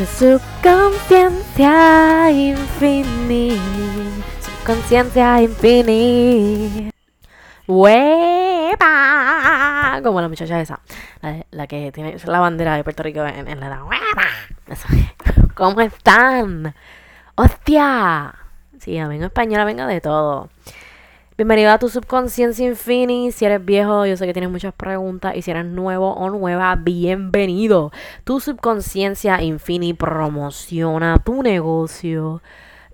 Tu subconsciencia infinita. Subconsciencia infinita. ¡Huepa! Como la muchacha esa. La, que tiene la bandera de Puerto Rico en, la edad. ¡Huepa! Esa. ¿Cómo están? ¡Hostia! Sí, vengo española, vengo de todo. Bienvenido a tu subconsciencia infinity. Si eres viejo, yo sé que tienes muchas preguntas. Y si eres nuevo o nueva, bienvenido. Tu subconsciencia infinity promociona tu negocio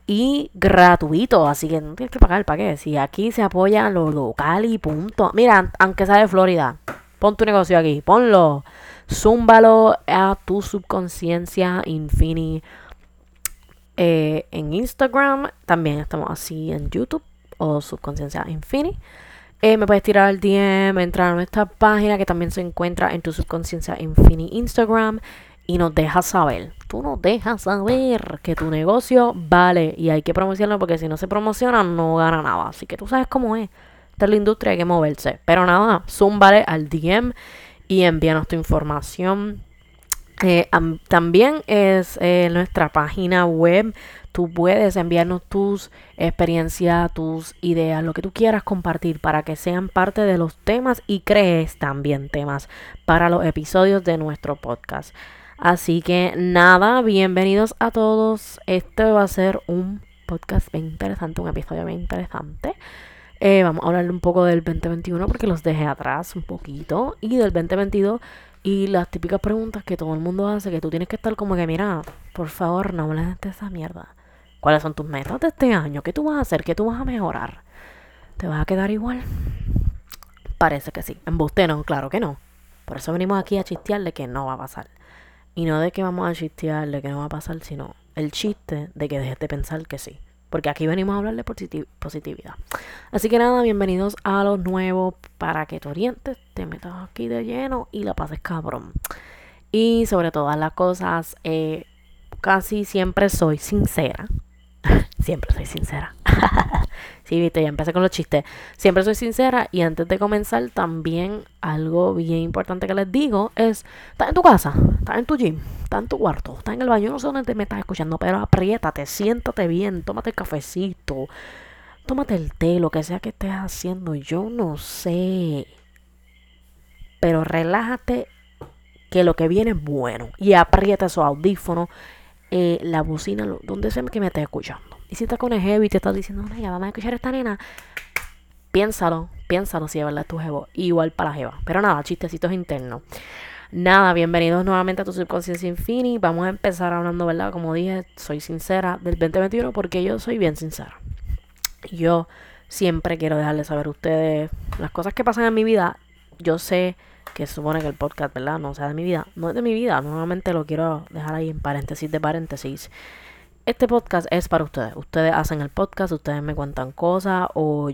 y gratuito. Así que no tienes que pagar el paquete. Si aquí se apoya lo local y punto. Mira, aunque sea de Florida, pon tu negocio aquí. Ponlo. Zúmbalo a tu subconsciencia infinity. Eh, en Instagram. También estamos así en YouTube o Subconsciencia Infinity. Eh, me puedes tirar al DM, entrar a nuestra página que también se encuentra en tu Subconsciencia Infinity Instagram y nos dejas saber. Tú nos dejas saber que tu negocio vale y hay que promocionarlo porque si no se promociona no gana nada. Así que tú sabes cómo es. Esta es la industria, hay que moverse. Pero nada, vale al DM y envíanos tu información. Eh, también es eh, nuestra página web Tú puedes enviarnos tus experiencias, tus ideas, lo que tú quieras compartir para que sean parte de los temas y crees también temas para los episodios de nuestro podcast. Así que nada, bienvenidos a todos. Este va a ser un podcast bien interesante, un episodio bien interesante. Eh, vamos a hablar un poco del 2021 porque los dejé atrás un poquito. Y del 2022 y las típicas preguntas que todo el mundo hace, que tú tienes que estar como que, mira, por favor, no hables de esa mierda. ¿Cuáles son tus metas de este año? ¿Qué tú vas a hacer? ¿Qué tú vas a mejorar? ¿Te vas a quedar igual? Parece que sí. En no, claro que no. Por eso venimos aquí a chistearle que no va a pasar. Y no de que vamos a chistearle que no va a pasar, sino el chiste de que dejes de pensar que sí. Porque aquí venimos a hablar de positividad. Así que nada, bienvenidos a los nuevos para que te orientes, te metas aquí de lleno y la pases cabrón. Y sobre todas las cosas, eh, casi siempre soy sincera. Siempre soy sincera. sí, viste, ya empecé con los chistes. Siempre soy sincera y antes de comenzar también algo bien importante que les digo es, estás en tu casa, estás en tu gym, estás en tu cuarto, estás en el baño, no sé dónde me estás escuchando, pero apriétate, siéntate bien, tómate el cafecito, tómate el té, lo que sea que estés haciendo, yo no sé. Pero relájate que lo que viene es bueno y aprieta esos audífonos eh, la bocina, donde sea que me estés escuchando. Y si estás con el heavy y te estás diciendo, no, ya vamos a escuchar esta nena, piénsalo, piénsalo si es verdad tu jevo. Igual para la jeva. Pero nada, chistecitos internos. Nada, bienvenidos nuevamente a tu subconsciencia infinity. Vamos a empezar hablando, ¿verdad? Como dije, soy sincera del 2021 porque yo soy bien sincera. Yo siempre quiero dejarles saber a ustedes las cosas que pasan en mi vida. Yo sé que supone que el podcast, ¿verdad? No sea de mi vida. No es de mi vida, nuevamente lo quiero dejar ahí en paréntesis de paréntesis. Este podcast es para ustedes. Ustedes hacen el podcast, ustedes me cuentan cosas o,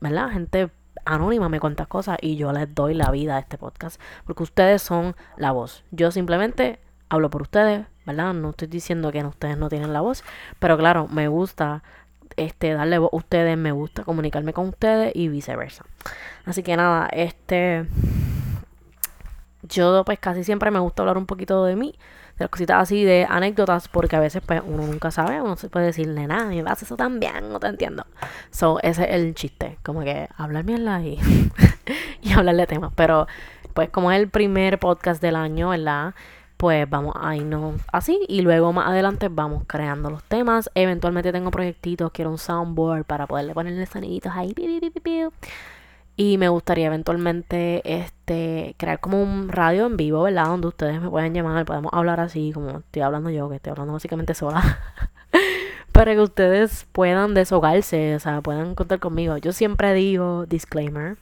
¿verdad? Gente anónima me cuenta cosas y yo les doy la vida a este podcast porque ustedes son la voz. Yo simplemente hablo por ustedes, ¿verdad? No estoy diciendo que ustedes no tienen la voz, pero claro, me gusta este darle voz a ustedes, me gusta comunicarme con ustedes y viceversa. Así que nada, este yo pues casi siempre me gusta hablar un poquito de mí, de las cositas así, de anécdotas, porque a veces pues uno nunca sabe, uno se puede decirle nada, y vas eso también, no te entiendo. So, ese es el chiste, como que hablar mierda y, y hablarle temas. Pero pues como es el primer podcast del año, ¿verdad? Pues vamos a irnos así y luego más adelante vamos creando los temas. Eventualmente tengo proyectitos, quiero un soundboard para poderle ponerle soniditos ahí. Y me gustaría eventualmente este crear como un radio en vivo, ¿verdad? Donde ustedes me pueden llamar, podemos hablar así, como estoy hablando yo, que estoy hablando básicamente sola. Para que ustedes puedan deshogarse, o sea, puedan contar conmigo. Yo siempre digo, disclaimer,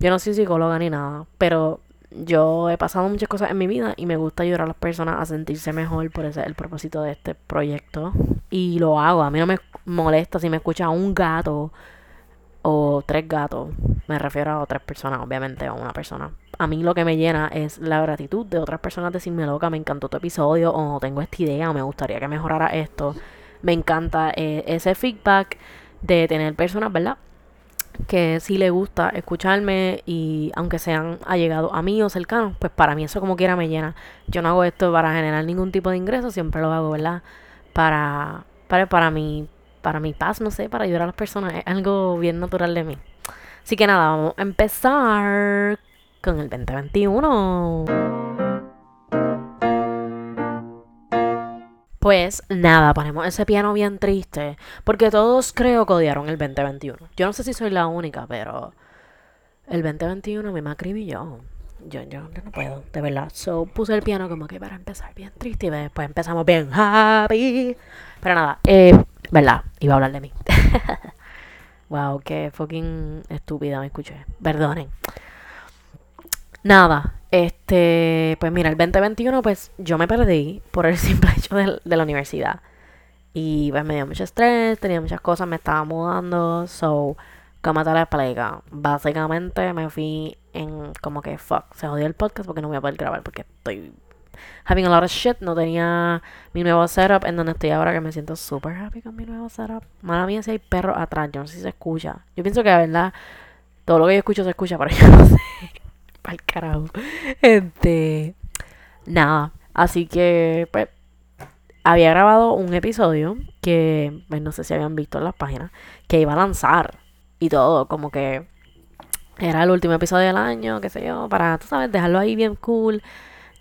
yo no soy psicóloga ni nada, pero yo he pasado muchas cosas en mi vida y me gusta ayudar a las personas a sentirse mejor, por ese es el propósito de este proyecto. Y lo hago, a mí no me molesta si me escucha un gato o tres gatos, me refiero a otras personas, obviamente, a una persona. A mí lo que me llena es la gratitud de otras personas decirme, loca, me encantó tu episodio, o tengo esta idea, o me gustaría que mejorara esto. Me encanta eh, ese feedback de tener personas, ¿verdad? que si le gusta escucharme y aunque sean allegados a mí o cercanos, pues para mí eso como quiera me llena. Yo no hago esto para generar ningún tipo de ingreso, siempre lo hago, ¿verdad? Para, para, para mi, para mi paz, no sé, para ayudar a las personas. Es algo bien natural de mí. Así que nada, vamos a empezar con el 2021. Pues nada, ponemos ese piano bien triste. Porque todos creo que odiaron el 2021. Yo no sé si soy la única, pero el 2021 me acribilló. Yo, yo, yo no puedo, de verdad. So puse el piano como que para empezar bien triste y después empezamos bien happy. Pero nada, eh, verdad, iba a hablar de mí. wow, qué fucking estúpida me escuché. Perdonen. Nada, este, pues mira, el 2021 pues yo me perdí por el simple hecho de, la universidad. Y pues me dio mucho estrés, tenía muchas cosas, me estaba mudando, so, como te la explico, básicamente me fui en como que fuck, se jodió el podcast porque no voy a poder grabar porque estoy having a lot of shit, no tenía mi nuevo setup en donde estoy ahora que me siento super happy con mi nuevo setup. Mala mía si hay perros atrás, yo no sé si se escucha. Yo pienso que la verdad todo lo que yo escucho se escucha, pero yo no sé al carajo. Este, nada, así que pues había grabado un episodio que pues, no sé si habían visto en las páginas que iba a lanzar y todo, como que era el último episodio del año, qué sé yo, para, tú sabes, dejarlo ahí bien cool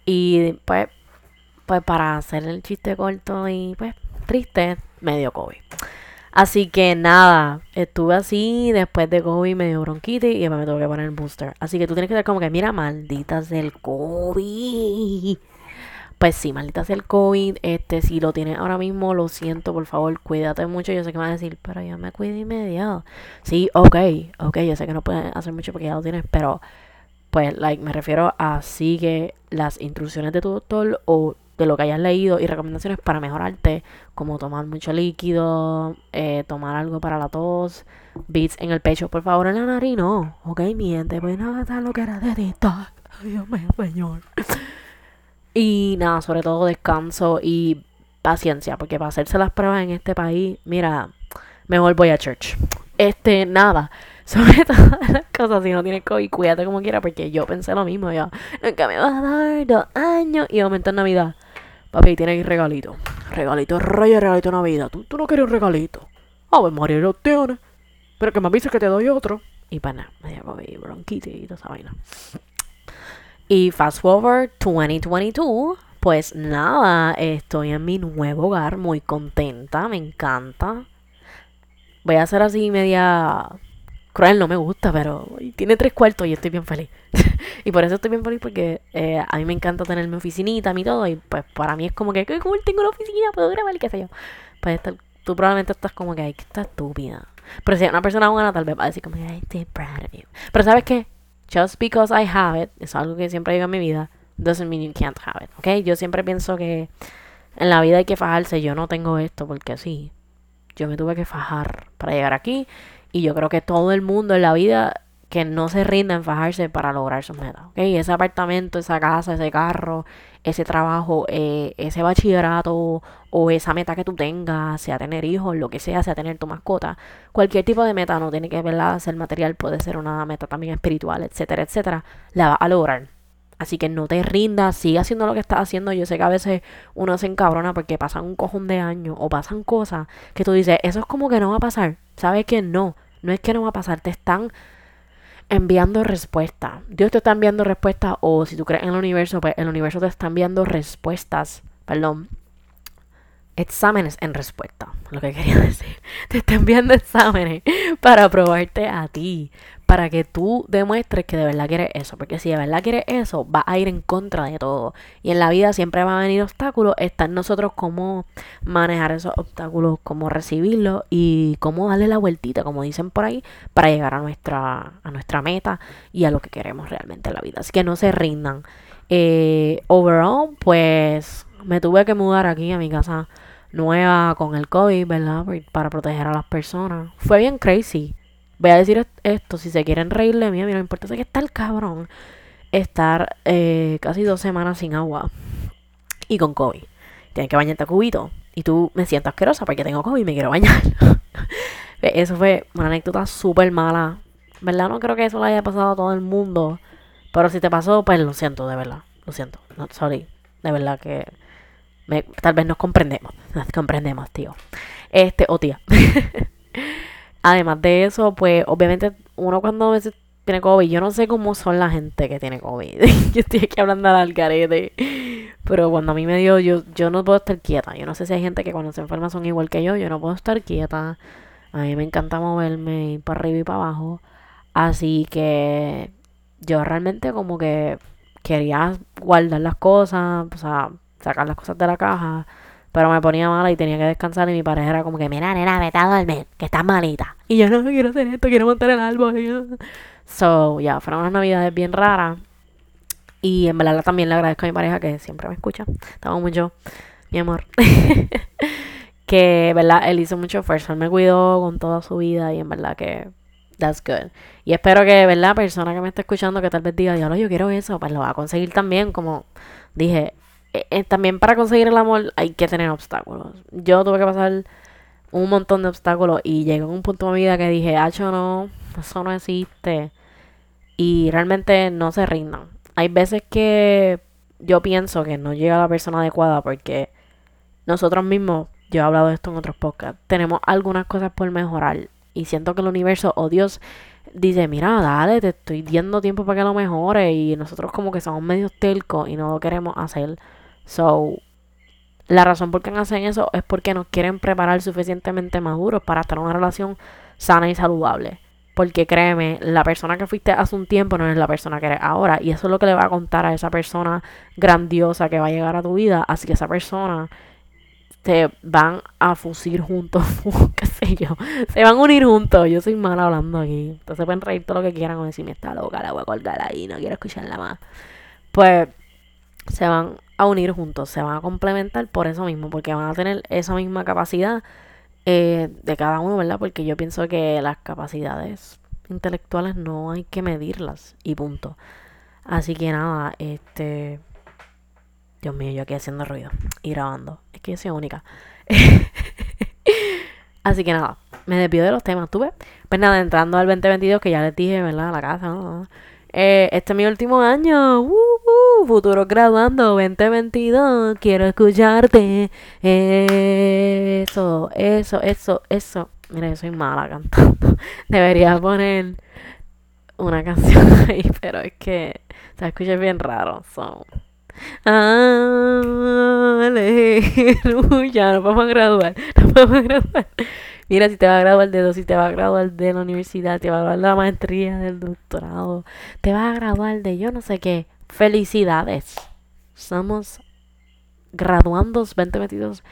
y pues pues para hacer el chiste corto y pues triste, medio COVID. Así que nada, estuve así, después de COVID me dio bronquitis y me tuve que poner el booster. Así que tú tienes que ser como que, mira, malditas del COVID. Pues sí, malditas del COVID. Este, si lo tienes ahora mismo, lo siento, por favor, cuídate mucho. Yo sé que me vas a decir, pero yo me cuido inmediato. Sí, ok, ok, yo sé que no puedes hacer mucho porque ya lo tienes, pero pues, like, me refiero a sigue las instrucciones de tu doctor o de lo que hayas leído y recomendaciones para mejorarte, como tomar mucho líquido, eh, tomar algo para la tos, beats en el pecho, por favor, en la nariz, no, ok, miente, pues nada, lo que era de TikTok, Dios mío, señor. Y nada, sobre todo descanso y paciencia, porque para hacerse las pruebas en este país, mira, mejor voy a church. Este, nada, sobre todas las cosas, si no tienes COVID, cuídate como quiera, porque yo pensé lo mismo, ya, nunca me vas a dar dos años y aumento en Navidad. Papi, tiene ahí regalito. Regalito rey, regalito Navidad. ¿Tú, tú no quieres un regalito. A ver, María lo tiene. Pero que me avises que te doy otro. Y para nada, me dio bronquitis y toda esa vaina. Y fast forward 2022, pues nada, estoy en mi nuevo hogar, muy contenta, me encanta. Voy a hacer así media cruel, no me gusta, pero tiene tres cuartos y estoy bien feliz. y por eso estoy bien feliz porque eh, a mí me encanta tener mi oficinita, mi todo, y pues para mí es como que, cool, tengo una oficina, puedo grabar, qué sé yo. Pues tú probablemente estás como que, ay, que está estúpida. Pero si es una persona buena, tal vez va a decir como, ay, estoy proud of you. Pero ¿sabes qué? Just because I have it, es algo que siempre digo en mi vida, doesn't mean you can't have it, ¿ok? Yo siempre pienso que en la vida hay que fajarse, yo no tengo esto porque sí. Yo me tuve que fajar para llegar aquí y yo creo que todo el mundo en la vida que no se rinda en fajarse para lograr sus metas. ¿okay? Ese apartamento, esa casa, ese carro, ese trabajo, eh, ese bachillerato o esa meta que tú tengas, sea tener hijos, lo que sea, sea tener tu mascota, cualquier tipo de meta no tiene que ¿verdad? ser material, puede ser una meta también espiritual, etcétera, etcétera, la va a lograr. Así que no te rindas, sigue haciendo lo que estás haciendo. Yo sé que a veces uno se encabrona porque pasan un cojón de años o pasan cosas que tú dices, eso es como que no va a pasar. ¿Sabes que no? No es que no va a pasar, te están enviando respuestas. Dios te está enviando respuestas o si tú crees en el universo, pues el universo te está enviando respuestas, perdón, exámenes en respuesta, lo que quería decir. Te está enviando exámenes para probarte a ti, para que tú demuestres que de verdad quieres eso, porque si de verdad quieres eso, va a ir en contra de todo. Y en la vida siempre van a venir obstáculos, está en nosotros cómo manejar esos obstáculos, cómo recibirlos y cómo darle la vueltita, como dicen por ahí, para llegar a nuestra, a nuestra meta y a lo que queremos realmente en la vida. Así que no se rindan. Eh, overall, pues me tuve que mudar aquí a mi casa nueva con el COVID, ¿verdad? Para proteger a las personas. Fue bien crazy voy a decir esto, si se quieren reír de mí, a mí no me importa, sé que está el cabrón estar eh, casi dos semanas sin agua y con COVID. Tienes que bañarte a cubito y tú me siento asquerosa porque tengo COVID y me quiero bañar. Eso fue una anécdota súper mala. ¿Verdad? No creo que eso le haya pasado a todo el mundo. Pero si te pasó, pues lo siento, de verdad. Lo siento. No, sorry. De verdad que tal vez nos comprendemos. Nos comprendemos, tío. Este, o tía. Además de eso, pues obviamente uno cuando a veces tiene COVID, yo no sé cómo son la gente que tiene COVID. yo estoy aquí hablando al garete. Pero cuando a mí me dio, yo, yo no puedo estar quieta. Yo no sé si hay gente que cuando se enferma son igual que yo. Yo no puedo estar quieta. A mí me encanta moverme, ir para arriba y para abajo. Así que yo realmente como que quería guardar las cosas, o sea, sacar las cosas de la caja, pero me ponía mala y tenía que descansar y mi pareja era como que, mira, nena, vete a dormir, que estás malita. Y yo no quiero hacer esto, quiero montar el árbol. So, ya, fueron unas navidades bien raras. Y en verdad también le agradezco a mi pareja que siempre me escucha. Estamos mucho, mi amor. que, ¿verdad? Él hizo mucho esfuerzo, él me cuidó con toda su vida y en verdad que that's good. Y espero que, ¿verdad? Persona que me está escuchando que tal vez diga, diablo, yo quiero eso, pues lo va a conseguir también. Como dije, eh, eh, también para conseguir el amor hay que tener obstáculos. Yo tuve que pasar un montón de obstáculos y llegué a un punto de mi vida que dije, hacho, no, eso no existe. Y realmente no se rindan. Hay veces que yo pienso que no llega la persona adecuada porque nosotros mismos, yo he hablado de esto en otros podcasts, tenemos algunas cosas por mejorar y siento que el universo o Dios dice, mira, dale, te estoy dando tiempo para que lo mejore y nosotros como que somos medio telcos y no lo queremos hacer. So, la razón por qué hacen eso es porque nos quieren preparar suficientemente maduros para estar en una relación sana y saludable. Porque créeme, la persona que fuiste hace un tiempo no es la persona que eres ahora. Y eso es lo que le va a contar a esa persona grandiosa que va a llegar a tu vida. Así que esa persona se van a fusir juntos, qué sé yo, se van a unir juntos. Yo soy mala hablando aquí. Entonces pueden reír todo lo que quieran o decirme está loca, la voy a colgar ahí, no quiero escucharla más. Pues se van a unir juntos, se van a complementar por eso mismo, porque van a tener esa misma capacidad eh, de cada uno, ¿verdad? Porque yo pienso que las capacidades intelectuales no hay que medirlas y punto. Así que nada, este Dios mío, yo aquí haciendo ruido y grabando. Es que yo soy única. Así que nada, me despido de los temas, ¿tú ves? Pues nada, entrando al 2022, que ya les dije, ¿verdad? La casa, ¿no? Eh, este es mi último año. Futuro graduando 2022. Quiero escucharte. Eso, eso, eso, eso. Mira, yo soy mala cantando. Debería poner una canción ahí, pero es que se escucha bien raro. So. Aleluya, no vamos a graduar, no vamos a graduar. Mira, si te va a graduar de dos, si te va a graduar de la universidad, te va a graduar de la maestría, del doctorado, te va a graduar de yo no sé qué. Felicidades. Estamos graduando 2022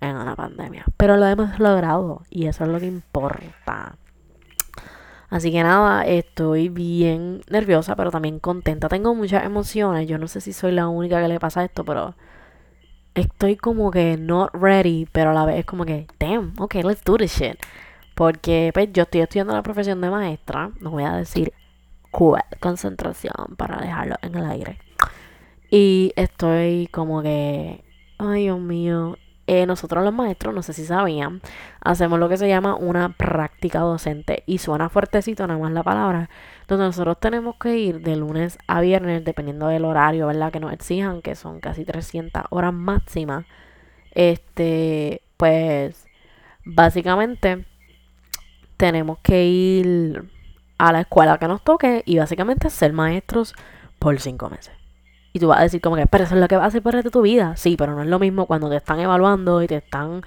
en una pandemia. Pero lo hemos logrado y eso es lo que importa. Así que nada, estoy bien nerviosa, pero también contenta. Tengo muchas emociones. Yo no sé si soy la única que le pasa esto, pero estoy como que not ready, pero a la vez es como que, damn, ok, let's do this shit. Porque pues, yo estoy estudiando la profesión de maestra. No voy a decir concentración para dejarlo en el aire. Y estoy como que, ay Dios mío, eh, nosotros los maestros, no sé si sabían, hacemos lo que se llama una práctica docente y suena fuertecito nada más la palabra, donde nosotros tenemos que ir de lunes a viernes, dependiendo del horario, ¿verdad? Que nos exijan, que son casi 300 horas máximas. Este, pues, básicamente, tenemos que ir a la escuela que nos toque y básicamente ser maestros por cinco meses. Y tú vas a decir como que, pero eso es lo que vas a hacer para tu vida. Sí, pero no es lo mismo cuando te están evaluando y te están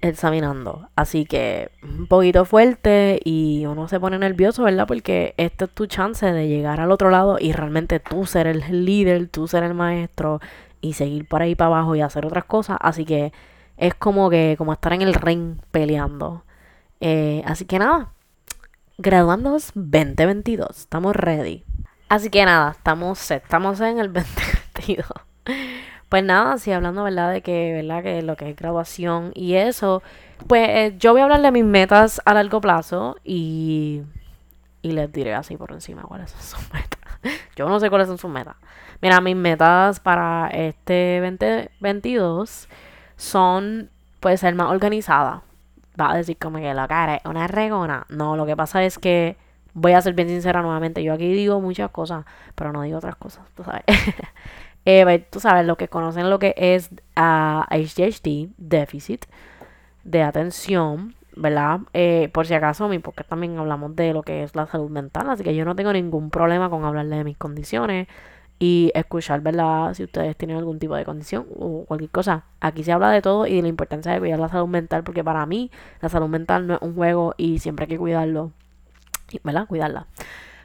examinando. Así que un poquito fuerte y uno se pone nervioso, ¿verdad? Porque esta es tu chance de llegar al otro lado y realmente tú ser el líder, tú ser el maestro y seguir por ahí para abajo y hacer otras cosas. Así que es como que, como estar en el ring peleando. Eh, así que nada, graduándonos 2022, estamos ready. Así que nada, estamos, estamos en el 2022. Pues nada, así hablando, ¿verdad? De que, ¿verdad? Que lo que es graduación y eso. Pues eh, yo voy a hablar de mis metas a largo plazo y, y les diré así por encima cuáles son sus metas. Yo no sé cuáles son sus metas. Mira, mis metas para este 2022 son, pues, ser más organizada. Va a decir como que la cara es una regona. No, lo que pasa es que voy a ser bien sincera nuevamente. Yo aquí digo muchas cosas, pero no digo otras cosas, tú sabes. eh, tú sabes, lo que conocen lo que es uh, HDHD, déficit de atención, ¿verdad? Eh, por si acaso, mi porque también hablamos de lo que es la salud mental, así que yo no tengo ningún problema con hablarle de mis condiciones y escuchar, ¿verdad? Si ustedes tienen algún tipo de condición o cualquier cosa. Aquí se habla de todo y de la importancia de cuidar la salud mental, porque para mí la salud mental no es un juego y siempre hay que cuidarlo, ¿verdad? Cuidarla.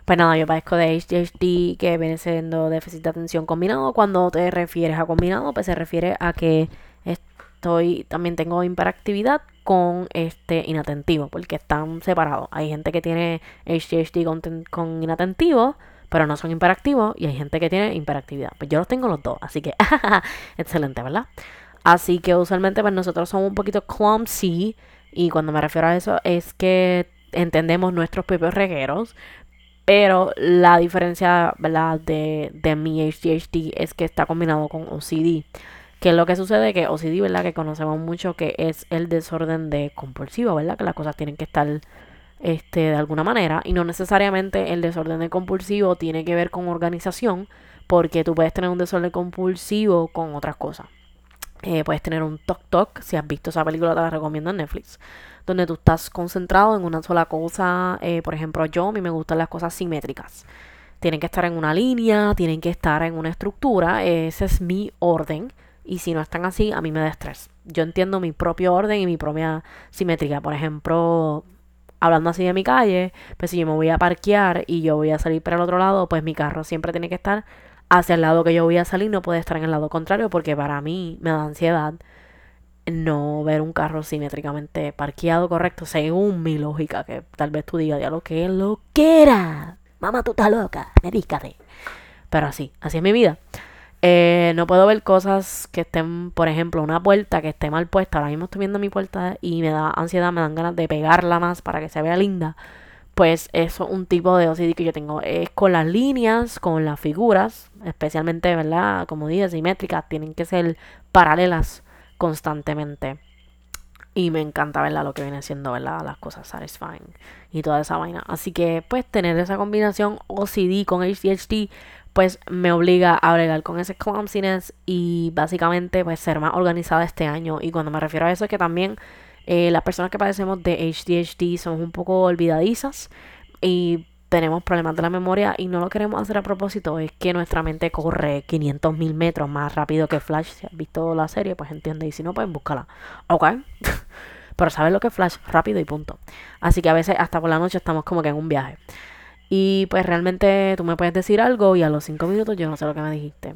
Pues nada, yo padezco de HDHD, que viene siendo déficit de atención combinado. Cuando te refieres a combinado, pues se refiere a que estoy, también tengo hiperactividad con este inatentivo, porque están separados. Hay gente que tiene HDHD con, con inatentivo, pero no son hiperactivos, y hay gente que tiene hiperactividad. Pues yo los tengo los dos, así que excelente, ¿verdad? Así que usualmente pues nosotros somos un poquito clumsy, y cuando me refiero a eso es que entendemos nuestros propios regueros, pero la diferencia, ¿verdad? De, de mi HDHD es que está combinado con OCD. Que es lo que sucede que OCD, ¿verdad? Que conocemos mucho que es el desorden de compulsivo, ¿verdad? Que las cosas tienen que estar este, de alguna manera. Y no necesariamente el desorden de compulsivo tiene que ver con organización, porque tú puedes tener un desorden compulsivo con otras cosas. Eh, puedes tener un Tok Tok, si has visto esa película te la recomiendo en Netflix, donde tú estás concentrado en una sola cosa. Eh, por ejemplo, yo a mí me gustan las cosas simétricas. Tienen que estar en una línea, tienen que estar en una estructura. Ese es mi orden. Y si no están así, a mí me da estrés. Yo entiendo mi propio orden y mi propia simetría. Por ejemplo, hablando así de mi calle, pues si yo me voy a parquear y yo voy a salir para el otro lado, pues mi carro siempre tiene que estar hacia el lado que yo voy a salir, no puede estar en el lado contrario, porque para mí me da ansiedad no ver un carro simétricamente parqueado correcto, según mi lógica, que tal vez tú digas, ya lo que lo que era. Mamá, tú estás loca, medícate. Pero así, así es mi vida. Eh, no puedo ver cosas que estén, por ejemplo, una puerta que esté mal puesta. Ahora mismo estoy viendo mi puerta y me da ansiedad, me dan ganas de pegarla más para que se vea linda. Pues eso es un tipo de OCD que yo tengo. Es con las líneas, con las figuras, especialmente, ¿verdad? Como dije, simétricas, tienen que ser paralelas constantemente. Y me encanta, ¿verdad? Lo que viene siendo, ¿verdad? Las cosas satisfying y toda esa vaina. Así que, pues, tener esa combinación OCD con HDHD pues me obliga a bregar con ese clumsiness y básicamente pues ser más organizada este año. Y cuando me refiero a eso es que también eh, las personas que padecemos de HDHD somos un poco olvidadizas y tenemos problemas de la memoria y no lo queremos hacer a propósito. Es que nuestra mente corre 500 mil metros más rápido que Flash. Si has visto la serie, pues entiende. Y si no, pues búscala. Ok. Pero sabes lo que es Flash, rápido y punto. Así que a veces hasta por la noche estamos como que en un viaje. Y pues realmente tú me puedes decir algo y a los cinco minutos yo no sé lo que me dijiste.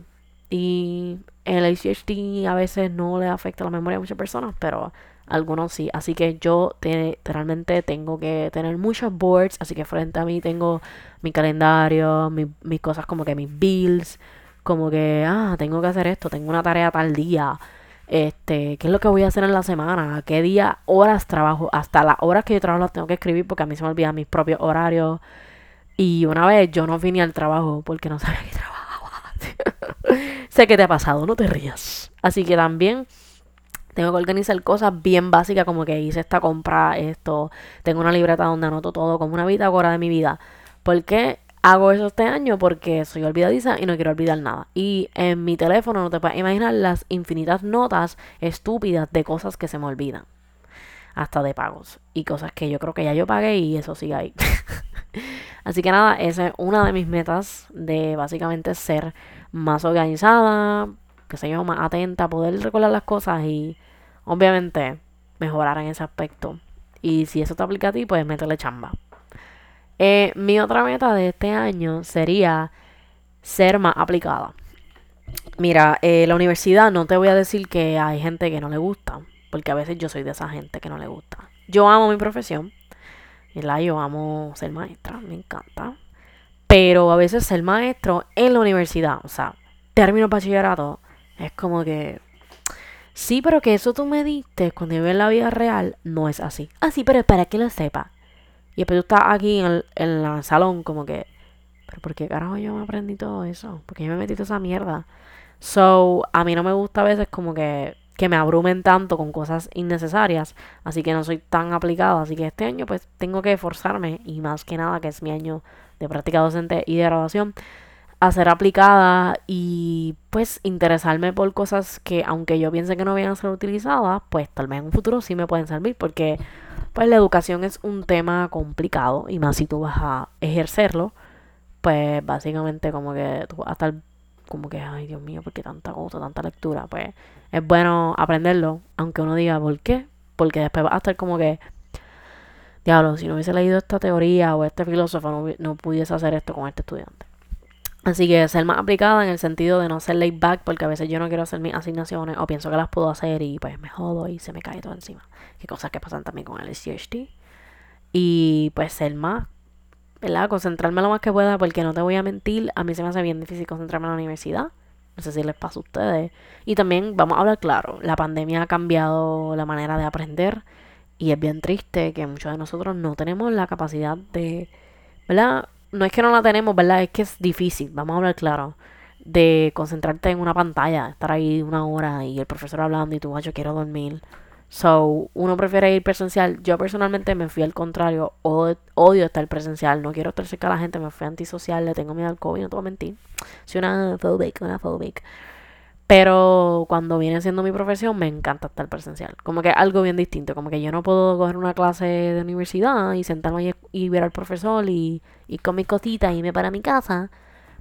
Y el ADHD a veces no le afecta la memoria a muchas personas, pero algunos sí. Así que yo realmente tengo que tener muchos boards. Así que frente a mí tengo mi calendario, mis cosas como que mis bills. Como que, ah, tengo que hacer esto, tengo una tarea tal día. Este, ¿qué es lo que voy a hacer en la semana? ¿Qué día, horas trabajo? Hasta las horas que yo trabajo las tengo que escribir porque a mí se me olvidan mis propios horarios. Y una vez yo no vine al trabajo porque no sabía que trabajaba. sé que te ha pasado, no te rías. Así que también tengo que organizar cosas bien básicas como que hice esta compra, esto. Tengo una libreta donde anoto todo como una bitácora de mi vida. ¿Por qué hago eso este año? Porque soy olvidadiza y no quiero olvidar nada. Y en mi teléfono no te puedes imaginar las infinitas notas estúpidas de cosas que se me olvidan. Hasta de pagos. Y cosas que yo creo que ya yo pagué y eso sigue ahí. Así que nada, esa es una de mis metas de básicamente ser más organizada, que sé yo, más atenta, poder recordar las cosas y obviamente mejorar en ese aspecto. Y si eso te aplica a ti, pues meterle chamba. Eh, mi otra meta de este año sería ser más aplicada. Mira, eh, la universidad no te voy a decir que hay gente que no le gusta, porque a veces yo soy de esa gente que no le gusta. Yo amo mi profesión, la Yo amo ser maestra, me encanta. Pero a veces ser maestro en la universidad, o sea, término bachillerato, es como que... Sí, pero que eso tú me diste cuando yo en la vida real, no es así. Ah, sí, pero para que lo sepa. Y después tú estás aquí en el, en salón como que... Pero ¿por qué carajo yo me aprendí todo eso? Porque yo me metí toda esa mierda. So, a mí no me gusta a veces como que que me abrumen tanto con cosas innecesarias, así que no soy tan aplicada, así que este año pues tengo que esforzarme y más que nada que es mi año de práctica docente y de graduación, a ser aplicada y pues interesarme por cosas que aunque yo piense que no vayan a ser utilizadas, pues tal vez en un futuro sí me pueden servir porque pues la educación es un tema complicado y más si tú vas a ejercerlo, pues básicamente como que tú vas a como que, ay Dios mío, ¿por qué tanta cosa, tanta lectura? Pues es bueno aprenderlo, aunque uno diga, ¿por qué? Porque después va a estar como que, diablo, si no hubiese leído esta teoría o este filósofo, no, pudiese hacer esto con este estudiante. Así que ser más aplicada en el sentido de no ser laid back, porque a veces yo no quiero hacer mis asignaciones o pienso que las puedo hacer y pues me jodo y se me cae todo encima. Que cosas que pasan también con el CHT. Y pues ser más, ¿verdad? Concentrarme lo más que pueda, porque no te voy a mentir, a mí se me hace bien difícil concentrarme en la universidad. No sé si les pasa a ustedes. Y también, vamos a hablar claro, la pandemia ha cambiado la manera de aprender y es bien triste que muchos de nosotros no tenemos la capacidad de, ¿verdad? No es que no la tenemos, ¿verdad? Es que es difícil, vamos a hablar claro, de concentrarte en una pantalla, estar ahí una hora y el profesor hablando y tú, yo quiero dormir. So, uno prefiere ir presencial. Yo personalmente me fui al contrario. Odio, estar presencial. No quiero estar cerca de la gente. Me fui antisocial. Le tengo miedo al COVID. No te voy a mentir. Soy una phobic, una phobic. Pero cuando viene siendo mi profesión, me encanta estar presencial. Como que algo bien distinto. Como que yo no puedo coger una clase de universidad y sentarme y, ver al profesor y, y con mi cosita y irme para mi casa.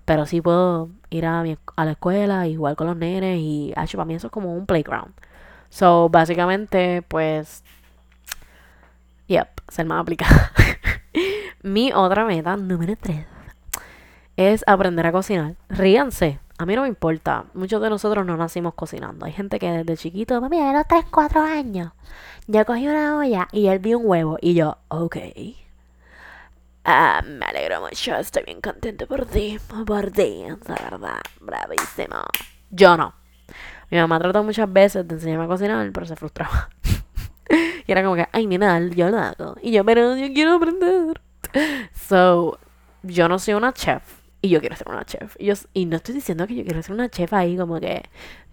Pero sí puedo ir a, a la escuela y jugar con los nenes. Y hecho, para mí eso es como un playground. So, básicamente, pues, yep, ser más aplicada. Mi otra meta, número 3, es aprender a cocinar. Ríanse, a mí no me importa. Muchos de nosotros no nacimos cocinando. Hay gente que desde chiquito, mami, a los 3, 4 años, ya cogí una olla y él vio un huevo. Y yo, ok. Ah, me alegro mucho, estoy bien contento por ti, por ti, de verdad, bravísimo. Yo no. Mi mamá trató muchas veces de enseñarme a cocinar, pero se frustraba. y era como que, ay, nena, yo lo hago. Y yo, pero yo quiero aprender. So, yo no soy una chef. Y yo quiero ser una chef. Y, y no estoy diciendo que yo quiero ser una chef ahí como que...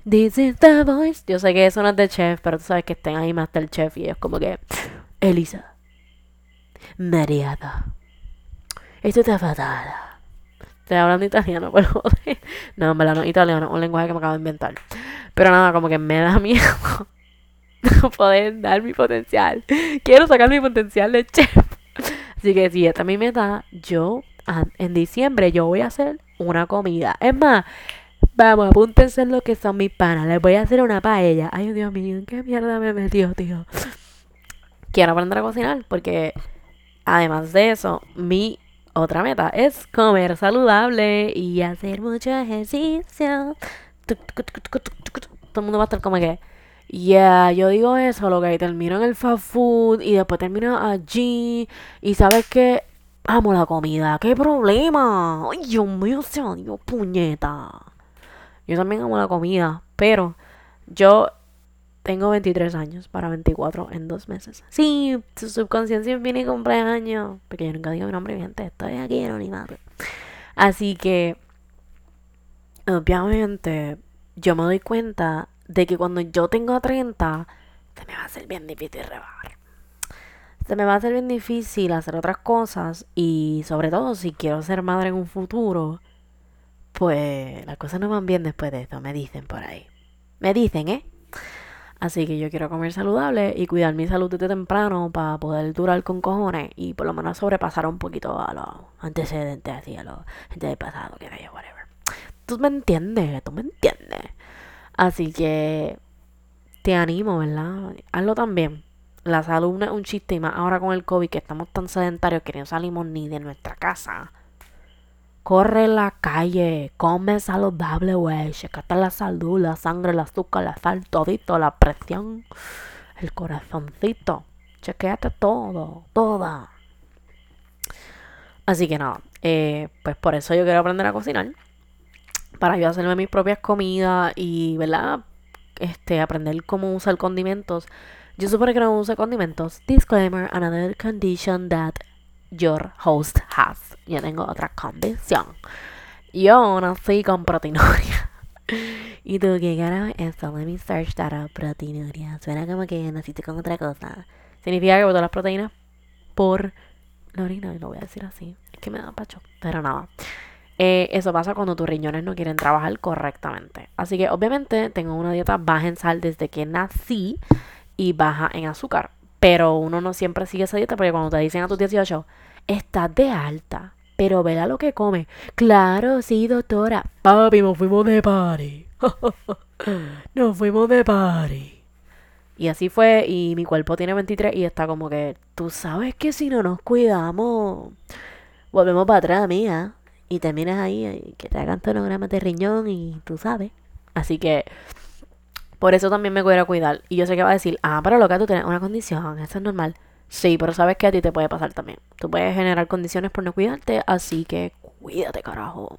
This is the voice. Yo sé que eso no es de chef, pero tú sabes que estén ahí más del chef y es como que... Elisa. Mariada. Esto está fatal. Estoy hablando italiano, pero joder. No, en verdad no italiano, un lenguaje que me acabo de inventar. Pero nada, como que me da miedo no poder dar mi potencial. Quiero sacar mi potencial de chef. Así que si esta es mi meta, yo en diciembre yo voy a hacer una comida. Es más, vamos, apúntense en lo que son mis panas. Les voy a hacer una paella. Ay, Dios mío, ¿en qué mierda me metió, tío? Quiero aprender a cocinar porque además de eso, mi otra meta es comer saludable y hacer mucho ejercicio todo el mundo va a estar como que, yeah, yo digo eso, lo que termino en el fast food y después termino allí y sabes que amo la comida, qué problema. Ay, Dios mío, se puñeta. Yo también amo la comida, pero yo tengo 23 años para 24 en dos meses. Sí, su subconsciencia viene cumpleaños. Porque yo nunca digo mi nombre, gente. Estoy aquí en madre Así que, obviamente, yo me doy cuenta de que cuando yo tengo 30, se me va a hacer bien difícil rebajar. Se me va a hacer bien difícil hacer otras cosas y sobre todo si quiero ser madre en un futuro, pues las cosas no van bien después de esto, me dicen por ahí. Me dicen, ¿eh? Así que yo quiero comer saludable y cuidar mi salud desde temprano para poder durar con cojones y por lo menos sobrepasar un poquito a los antecedentes y a los gente del pasado, que vaya, whatever tú me entiendes, tú me entiendes. Así que te animo, ¿verdad? Hazlo también. La salud es un chiste y más ahora con el COVID que estamos tan sedentarios que no salimos ni de nuestra casa. Corre la calle, come saludable, güey. Checate la salud, la sangre, el azúcar, la sal, todito, la presión, el corazoncito. Chequeate todo, toda. Así que nada, eh, pues por eso yo quiero aprender a cocinar para yo hacerme mis propias comidas y, ¿verdad? Este, aprender cómo usar condimentos. Yo supone que no uso condimentos. Disclaimer, another condition that your host has. Yo tengo otra condición. Yo nací con proteinuria. y tú, ¿qué carajo es esto? Let me search that up, proteinuria. Suena como que naciste con otra cosa. Significa que botó las proteínas por la orina, y lo voy a decir así. Es que me da pacho, pero nada. Eh, eso pasa cuando tus riñones no quieren trabajar correctamente. Así que obviamente tengo una dieta baja en sal desde que nací y baja en azúcar. Pero uno no siempre sigue esa dieta porque cuando te dicen a tus 18, estás de alta, pero vela lo que come. Claro, sí, doctora. Papi, nos fuimos de party. nos fuimos de party. Y así fue, y mi cuerpo tiene 23 y está como que, tú sabes que si no nos cuidamos, volvemos para atrás, mía y terminas ahí que te hagan tonogramas de riñón y tú sabes. Así que por eso también me a cuidar. Y yo sé que va a decir, ah, pero loca, tú tienes una condición, eso es normal. Sí, pero sabes que a ti te puede pasar también. Tú puedes generar condiciones por no cuidarte, así que cuídate, carajo.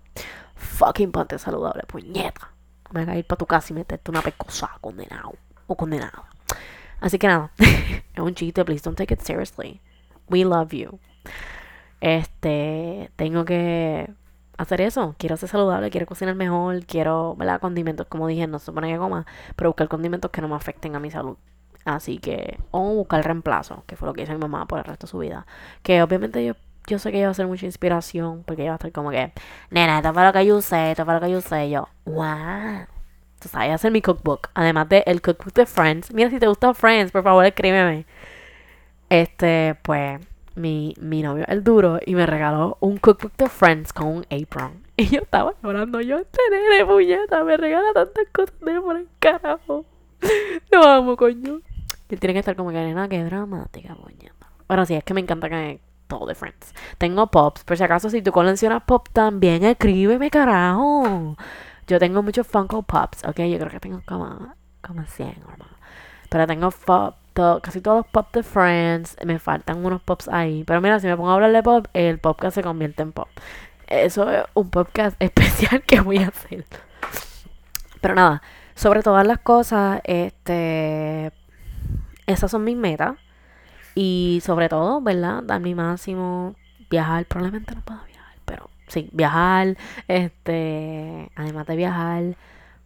Fucking ponte saludable, puñeta. Me voy a ir para tu casa y meterte una pecosa, condenado o condenado. Así que nada, es un chiste, please don't take it seriously. We love you. Este, tengo que hacer eso. Quiero ser saludable, quiero cocinar mejor, quiero, ¿verdad? Condimentos, como dije, no se supone que coma, pero buscar condimentos que no me afecten a mi salud. Así que, o buscar reemplazo, que fue lo que hizo mi mamá por el resto de su vida. Que obviamente yo, yo sé que ella va a ser mucha inspiración, porque ella va a estar como que, nena, esto fue lo que yo usé, esto fue lo que yo usé. yo, wow. Entonces, ahí ser mi cookbook. Además de el cookbook de Friends. Mira, si te gusta Friends, por favor, escríbeme. Este, pues mi, mi novio, el duro, y me regaló un cookbook de Friends con un apron. Y yo estaba llorando, yo, este nene, puñeta, me regala tantas cosas de por el carajo. Lo amo, coño. Tiene que estar como que, nena, qué dramática, puñeta. Bueno, sí, es que me encanta que todo de Friends. Tengo pops, por si acaso, si tú coleccionas pop también, escríbeme, carajo. Yo tengo muchos Funko Pops, ok, yo creo que tengo como, como 100 o Pero tengo pop casi todos los pop de Friends. Me faltan unos pops ahí. Pero mira, si me pongo a hablar de pop, el podcast se convierte en pop. Eso es un podcast especial que voy a hacer. Pero nada, sobre todas las cosas, este. Esas son mis metas. Y sobre todo, ¿verdad? Dar mi máximo. Viajar. Probablemente no pueda viajar, pero sí, viajar. Este. Además de viajar,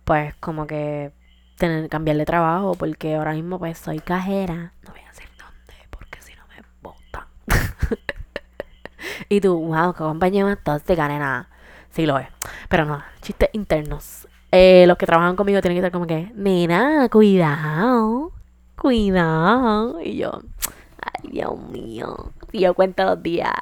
pues como que tener cambiar de trabajo porque ahora mismo pues soy cajera. No voy a decir dónde porque si no me botan. y tú, wow, qué compañía más tóxica, nena. Sí lo es. Pero no, chistes internos. Eh, los que trabajan conmigo tienen que estar como que, nena, cuidado, cuidado. Y yo, ay, Dios mío. Y yo cuento los días.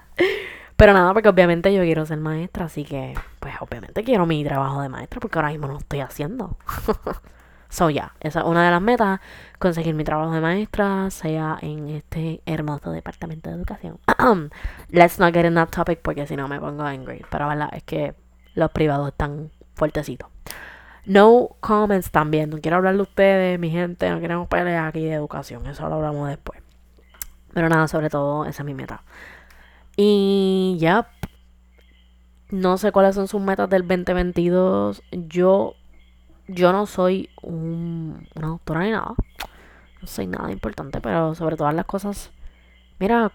Pero nada, porque obviamente yo quiero ser maestra, así que, pues obviamente quiero mi trabajo de maestra, porque ahora mismo no lo estoy haciendo. So, ya, esa es una de las metas, conseguir mi trabajo de maestra, sea en este hermoso departamento de educación. Let's not get in that topic porque si no me pongo angry. Pero verdad, es que los privados están fuertecitos. No comments también. No quiero hablar de ustedes, mi gente. No queremos pelear aquí de educación. Eso lo hablamos después. Pero nada, sobre todo, esa es mi meta. Y ya. No sé cuáles son sus metas del 2022. Yo yo no soy un, una doctora ni nada. No soy nada importante, pero sobre todas las cosas, mira,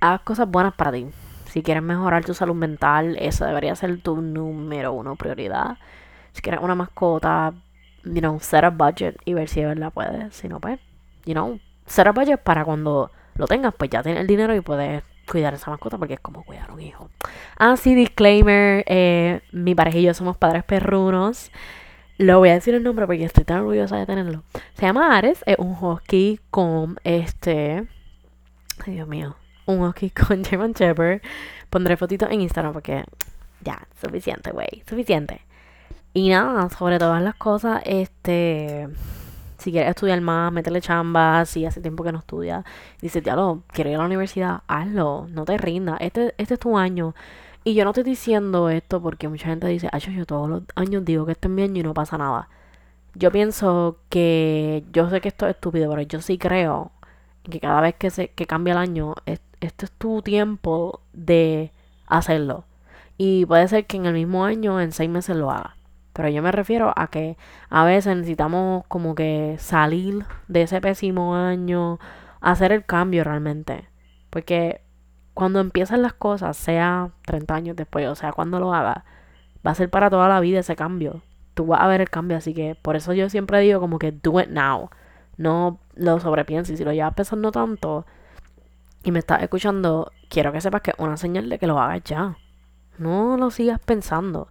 haz cosas buenas para ti. Si quieres mejorar tu salud mental, eso debería ser tu número uno prioridad. Si quieres una mascota, you know, set a budget y ver si de verdad puedes. Si no, pues, you know, set a budget para cuando lo tengas, pues ya tienes el dinero y puedes cuidar esa mascota porque es como cuidar a un hijo. Ah, disclaimer, eh, mi pareja y yo somos padres perrunos. Lo voy a decir el nombre porque estoy tan orgullosa de tenerlo. Se llama Ares, es un husky con este. Ay, Dios mío. Un husky con German Shepherd. Pondré fotitos en Instagram porque ya, suficiente, güey. Suficiente. Y nada, sobre todas las cosas, este. Si quieres estudiar más, métele chamba. Si hace tiempo que no estudias, dices, ya lo, quiero ir a la universidad, hazlo. No te rindas. Este, este es tu año. Y yo no estoy diciendo esto porque mucha gente dice, ay, yo todos los años digo que estoy bien y no pasa nada. Yo pienso que yo sé que esto es estúpido, pero yo sí creo que cada vez que se que cambia el año, este es tu tiempo de hacerlo. Y puede ser que en el mismo año, en seis meses lo haga. Pero yo me refiero a que a veces necesitamos como que salir de ese pésimo año, hacer el cambio realmente. Porque cuando empiezan las cosas, sea 30 años después, o sea, cuando lo haga, va a ser para toda la vida ese cambio. tú vas a ver el cambio. Así que por eso yo siempre digo como que do it now. No lo sobrepienses. Si lo llevas pensando tanto y me estás escuchando, quiero que sepas que una señal de que lo hagas ya. No lo sigas pensando.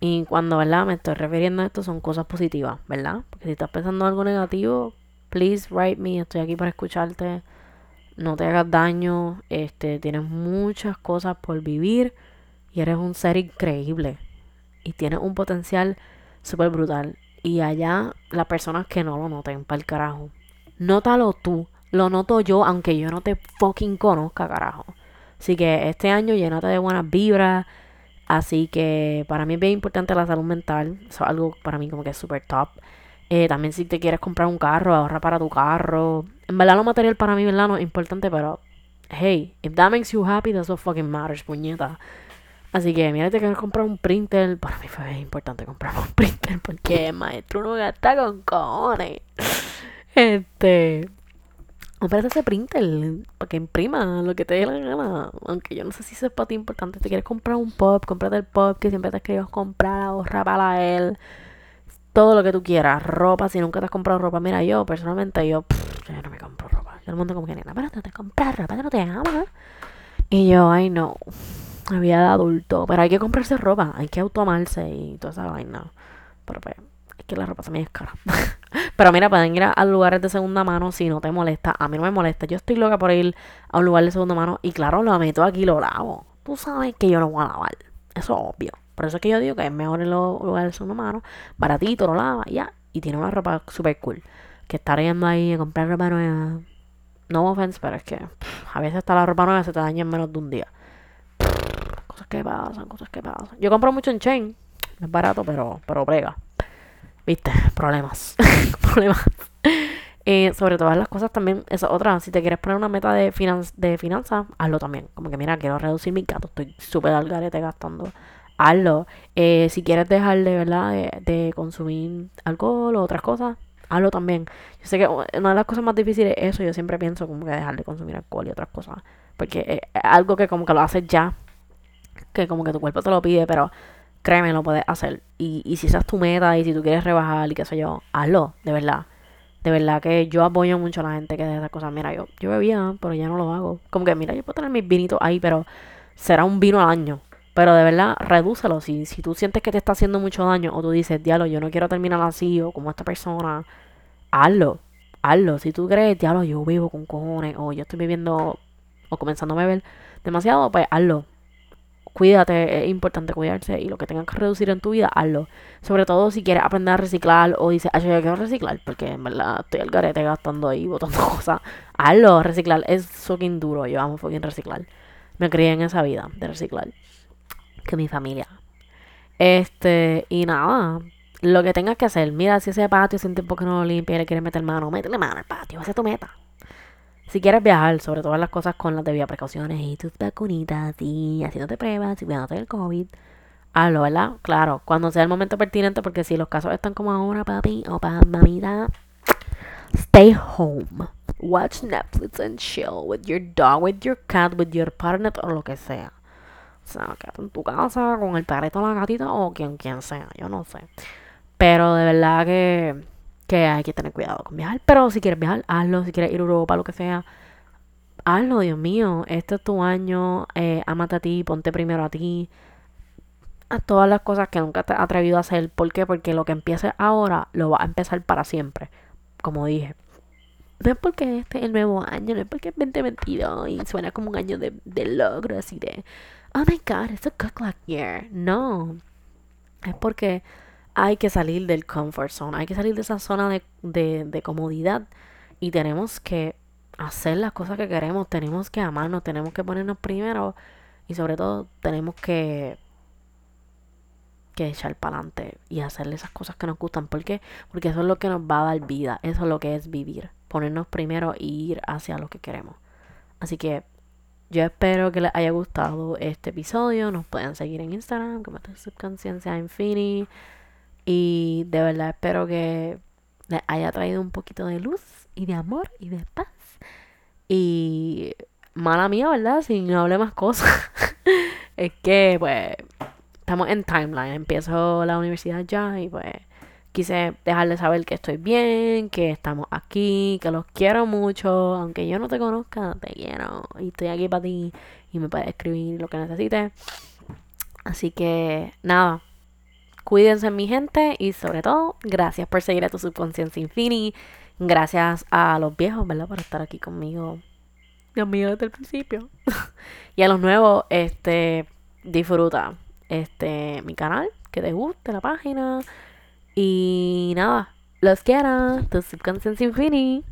Y cuando, ¿verdad? Me estoy refiriendo a esto, son cosas positivas, ¿verdad? Porque si estás pensando algo negativo, please write me, estoy aquí para escucharte. No te hagas daño, este, tienes muchas cosas por vivir y eres un ser increíble. Y tienes un potencial súper brutal. Y allá las personas que no lo noten, para el carajo. Nótalo tú, lo noto yo, aunque yo no te fucking conozca, carajo. Así que este año llénate de buenas vibras. Así que para mí es bien importante la salud mental. Eso es algo para mí como que es súper top. Eh, también si te quieres comprar un carro, ahorra para tu carro. En verdad lo material para mí, ¿verdad? No es importante, pero... Hey, if that makes you happy, that's what fucking matters, puñeta. Así que, mira, te quieres comprar un printer. Para mí fue importante comprar un printer porque maestro no gasta con cojones. Este. Cómprate ese printer para que imprima lo que te dé la gana. Aunque yo no sé si eso es para ti importante. Te quieres comprar un pop, cómprate el pop que siempre te has querido comprar, ahorra para él. Todo lo que tú quieras. Ropa, si nunca te has comprado ropa. Mira, yo personalmente, yo, yo no me compro ropa. Todo el mundo como que, nena, pero te compras ropa, no te ama. Y yo, ay no, vida de adulto. Pero hay que comprarse ropa, hay que autoamarse y toda esa vaina. Pero pues, es que la ropa también es cara. Pero mira, pueden ir a, lugares de segunda mano si no te molesta. A mí no me molesta. Yo estoy loca por ir a un lugar de segunda mano y claro, lo meto aquí lo lavo. Tú sabes que yo no voy a lavar. Eso es obvio. Por eso es que yo digo que es mejor en los lugares de segunda mano. Baratito, lo lava ya. Y tiene una ropa super cool. Que estar yendo ahí a comprar ropa nueva. No offense, pero es que a veces hasta la ropa nueva se te daña en menos de un día. cosas que pasan, cosas que pasan. Yo compro mucho en Chain. Es barato, pero, pero brega. Viste, problemas. problemas. Eh, sobre todas las cosas también, esa otra, si te quieres poner una meta de, finanzas de finanzas, hazlo también. Como que mira, quiero reducir mi gato, estoy súper al garete gastando. Hazlo. Eh, si quieres dejar de verdad de, consumir alcohol o otras cosas, hazlo también. Yo sé que una de las cosas más difíciles es eso, yo siempre pienso como que dejar de consumir alcohol y otras cosas. Porque es algo que como que lo haces ya, que como que tu cuerpo te lo pide, pero créeme, lo puedes hacer. Y, y si esa es tu meta y si tú quieres rebajar y qué sé yo, hazlo, de verdad. De verdad que yo apoyo mucho a la gente que deja esas cosas. Mira, yo, yo bebía, pero ya no lo hago. Como que, mira, yo puedo tener mis vinitos ahí, pero será un vino al año. Pero de verdad, redúcelo. Si, si tú sientes que te está haciendo mucho daño o tú dices, diablo, yo no quiero terminar así o como esta persona, hazlo. Hazlo. Si tú crees, diablo, yo vivo con cojones o yo estoy viviendo o comenzando a beber demasiado, pues hazlo cuídate, es importante cuidarse y lo que tengas que reducir en tu vida, hazlo. Sobre todo si quieres aprender a reciclar o dices, ay, yo quiero reciclar porque en verdad estoy al garete gastando ahí, botando cosas. Hazlo, reciclar es fucking duro, yo amo fucking reciclar. Me crié en esa vida de reciclar. Que mi familia. Este, y nada, lo que tengas que hacer, mira, si ese patio un tiempo que no lo limpia y le quieres meter mano, métele mano al patio, esa es tu meta. Si quieres viajar, sobre todas las cosas con las debidas precauciones y tus vacunitas y haciéndote pruebas y cuidándote del COVID, hazlo, ¿verdad? Claro, cuando sea el momento pertinente, porque si los casos están como ahora, papi o pa, mamita, stay home. Watch Netflix and chill with your dog, with your cat, with your partner o lo que sea. O sea, quédate en tu casa con el perrito la gatita o quien, quien sea, yo no sé. Pero de verdad que que hay que tener cuidado con viajar. Pero si quieres viajar, hazlo. Si quieres ir a Europa, lo que sea, hazlo, Dios mío. Este es tu año. Eh, amate a ti, ponte primero a ti. A todas las cosas que nunca te has atrevido a hacer. ¿Por qué? Porque lo que empieces ahora lo va a empezar para siempre. Como dije. No es porque este es el nuevo año, no es porque es 2022 y suena como un año de, de logro, así de, oh my god, it's a good luck year. No. Es porque hay que salir del comfort zone, hay que salir de esa zona de, comodidad y tenemos que hacer las cosas que queremos, tenemos que amarnos, tenemos que ponernos primero y sobre todo tenemos que que echar para adelante y hacerle esas cosas que nos gustan. ¿Por qué? Porque eso es lo que nos va a dar vida, eso es lo que es vivir, ponernos primero y ir hacia lo que queremos. Así que yo espero que les haya gustado este episodio. Nos pueden seguir en Instagram como Subconsciencia Infinity. Y de verdad espero que les haya traído un poquito de luz y de amor y de paz. Y mala mía, ¿verdad? Si no hablé más cosas. es que, pues, estamos en timeline. Empiezo la universidad ya y pues quise dejarles saber que estoy bien, que estamos aquí, que los quiero mucho. Aunque yo no te conozca, te quiero. Y estoy aquí para ti y me puedes escribir lo que necesites. Así que nada, cuídense mi gente y sobre todo, gracias por seguir a tu subconsciencia infinity. Gracias a los viejos, ¿verdad? Por estar aquí conmigo. Conmigo desde el principio. y a los nuevos, este, disfruta este mi canal, que te guste la página. Y nada, los quiero, tu subconsciencia infinity.